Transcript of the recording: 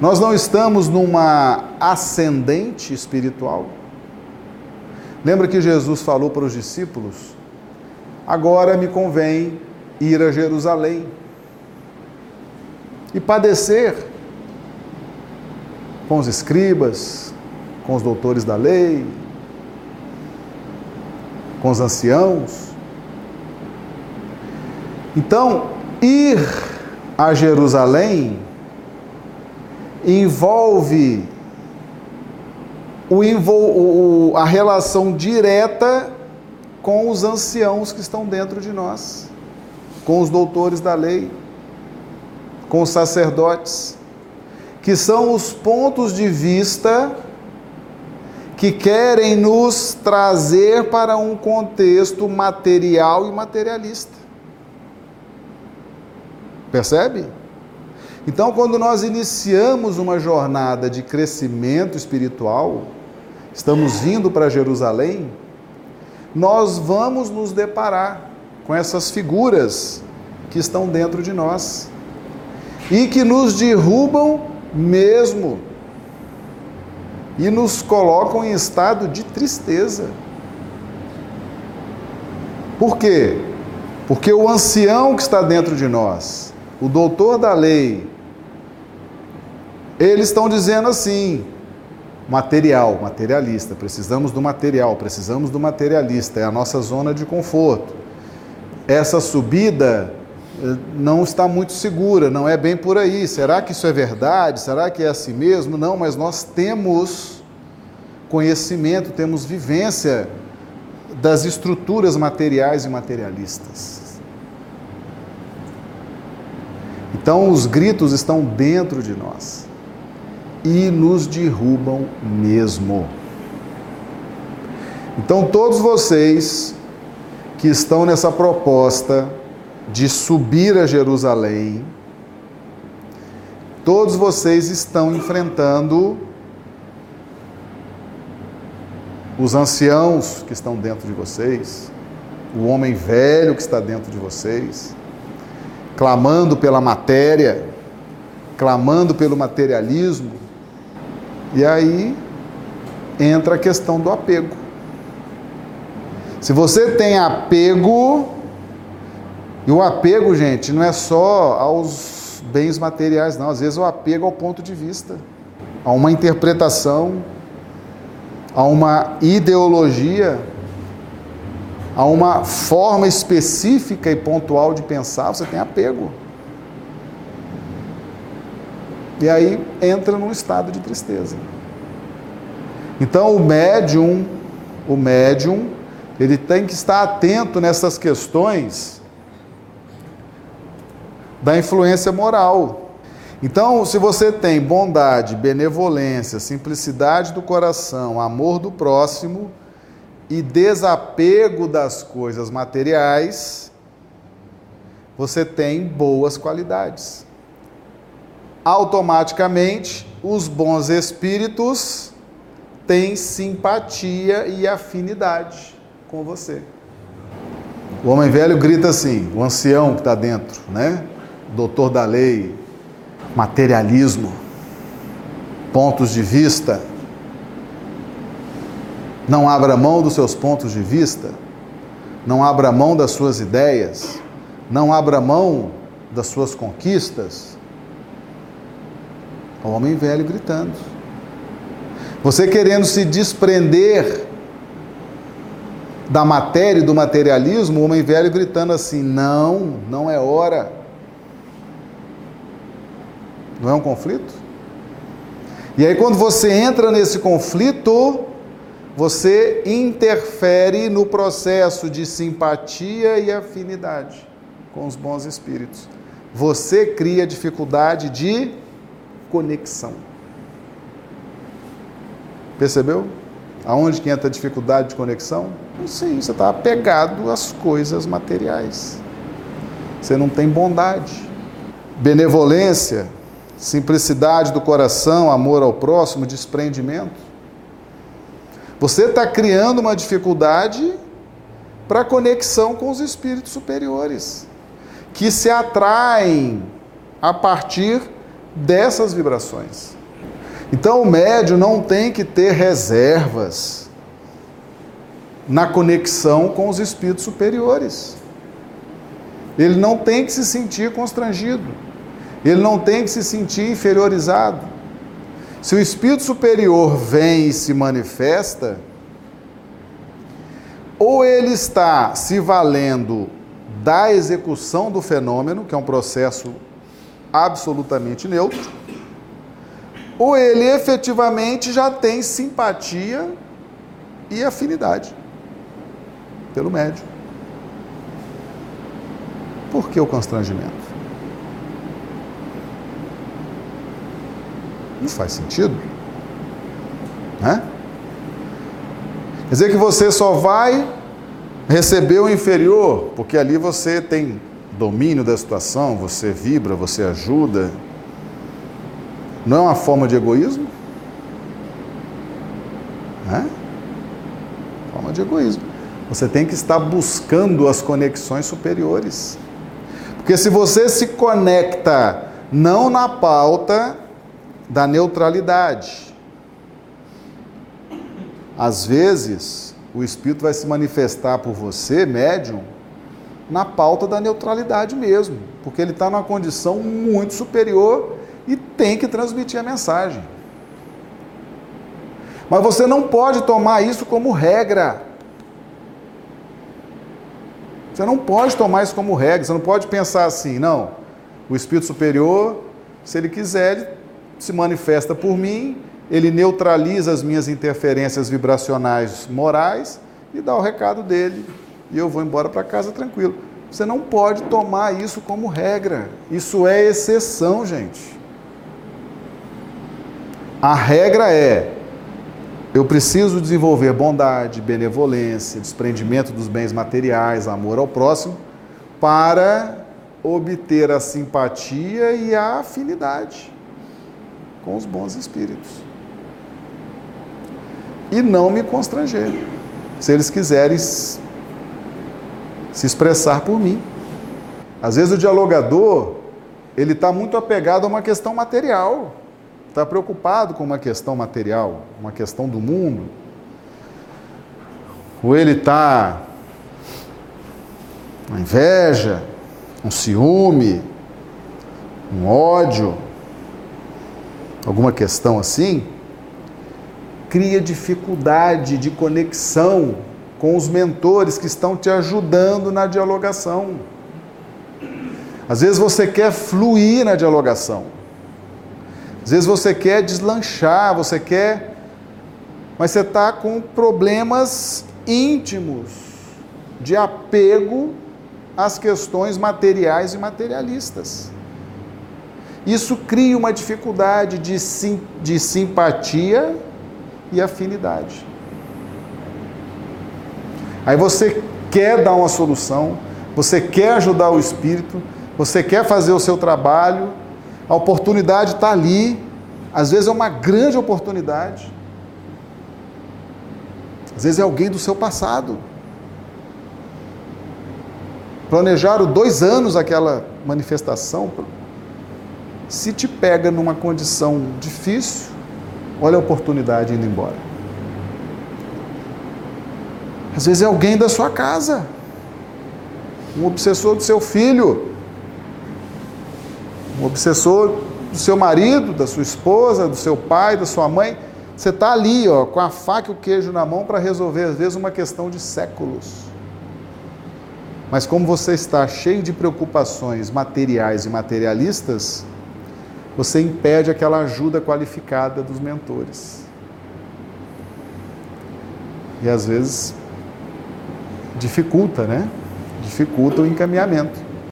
Nós não estamos numa ascendente espiritual? Lembra que Jesus falou para os discípulos: Agora me convém ir a Jerusalém e padecer com os escribas, com os doutores da lei, com os anciãos. Então, ir a Jerusalém envolve o, o, a relação direta com os anciãos que estão dentro de nós, com os doutores da lei, com os sacerdotes, que são os pontos de vista que querem nos trazer para um contexto material e materialista. Percebe? Então, quando nós iniciamos uma jornada de crescimento espiritual, estamos vindo para Jerusalém, nós vamos nos deparar com essas figuras que estão dentro de nós e que nos derrubam mesmo e nos colocam em estado de tristeza. Por quê? Porque o ancião que está dentro de nós, o doutor da lei, eles estão dizendo assim: material, materialista, precisamos do material, precisamos do materialista, é a nossa zona de conforto. Essa subida eh, não está muito segura, não é bem por aí. Será que isso é verdade? Será que é assim mesmo? Não, mas nós temos conhecimento, temos vivência das estruturas materiais e materialistas. Então os gritos estão dentro de nós e nos derrubam mesmo. Então todos vocês que estão nessa proposta de subir a Jerusalém, todos vocês estão enfrentando os anciãos que estão dentro de vocês, o homem velho que está dentro de vocês, clamando pela matéria, clamando pelo materialismo. E aí entra a questão do apego. Se você tem apego, e o apego, gente, não é só aos bens materiais, não. Às vezes o apego ao ponto de vista, a uma interpretação, a uma ideologia a uma forma específica e pontual de pensar, você tem apego. E aí entra num estado de tristeza. Então o médium, o médium, ele tem que estar atento nessas questões da influência moral. Então, se você tem bondade, benevolência, simplicidade do coração, amor do próximo, e desapego das coisas materiais, você tem boas qualidades. Automaticamente, os bons espíritos têm simpatia e afinidade com você. O homem velho grita assim, o ancião que está dentro, né? Doutor da lei, materialismo, pontos de vista não abra mão dos seus pontos de vista, não abra mão das suas ideias, não abra mão das suas conquistas. O homem velho gritando. Você querendo se desprender da matéria e do materialismo, o homem velho gritando assim: não, não é hora. Não é um conflito? E aí, quando você entra nesse conflito, você interfere no processo de simpatia e afinidade com os bons espíritos. Você cria dificuldade de conexão. Percebeu? Aonde que entra a dificuldade de conexão? Não sei, você está apegado às coisas materiais. Você não tem bondade. Benevolência, simplicidade do coração, amor ao próximo, desprendimento. Você está criando uma dificuldade para conexão com os espíritos superiores, que se atraem a partir dessas vibrações. Então o médium não tem que ter reservas na conexão com os espíritos superiores. Ele não tem que se sentir constrangido. Ele não tem que se sentir inferiorizado. Se o espírito superior vem e se manifesta, ou ele está se valendo da execução do fenômeno, que é um processo absolutamente neutro, ou ele efetivamente já tem simpatia e afinidade pelo médium. Por que o constrangimento? Não faz sentido. Né? Quer dizer que você só vai receber o inferior, porque ali você tem domínio da situação, você vibra, você ajuda. Não é uma forma de egoísmo? É? Forma de egoísmo. Você tem que estar buscando as conexões superiores. Porque se você se conecta não na pauta da neutralidade, às vezes o Espírito vai se manifestar por você, médium, na pauta da neutralidade mesmo, porque ele está numa condição muito superior e tem que transmitir a mensagem. Mas você não pode tomar isso como regra. Você não pode tomar isso como regra, você não pode pensar assim, não. O Espírito Superior, se ele quiser, se manifesta por mim, ele neutraliza as minhas interferências vibracionais morais e dá o recado dele e eu vou embora para casa tranquilo. Você não pode tomar isso como regra. Isso é exceção, gente. A regra é eu preciso desenvolver bondade, benevolência, desprendimento dos bens materiais, amor ao próximo, para obter a simpatia e a afinidade com os bons espíritos. E não me constranger, se eles quiserem se expressar por mim. Às vezes o dialogador, ele está muito apegado a uma questão material está preocupado com uma questão material, uma questão do mundo, ou ele está com inveja, um ciúme, um ódio, alguma questão assim, cria dificuldade de conexão com os mentores que estão te ajudando na dialogação. Às vezes você quer fluir na dialogação. Às vezes você quer deslanchar, você quer, mas você está com problemas íntimos de apego às questões materiais e materialistas. Isso cria uma dificuldade de, sim, de simpatia e afinidade. Aí você quer dar uma solução, você quer ajudar o espírito, você quer fazer o seu trabalho, a oportunidade está ali, às vezes é uma grande oportunidade, às vezes é alguém do seu passado. Planejaram dois anos aquela manifestação. Se te pega numa condição difícil, olha a oportunidade indo embora. Às vezes é alguém da sua casa, um obsessor do seu filho, um obsessor do seu marido, da sua esposa, do seu pai, da sua mãe. Você está ali, ó, com a faca e o queijo na mão para resolver, às vezes, uma questão de séculos. Mas como você está cheio de preocupações materiais e materialistas, você impede aquela ajuda qualificada dos mentores. E às vezes dificulta, né? Dificulta o encaminhamento.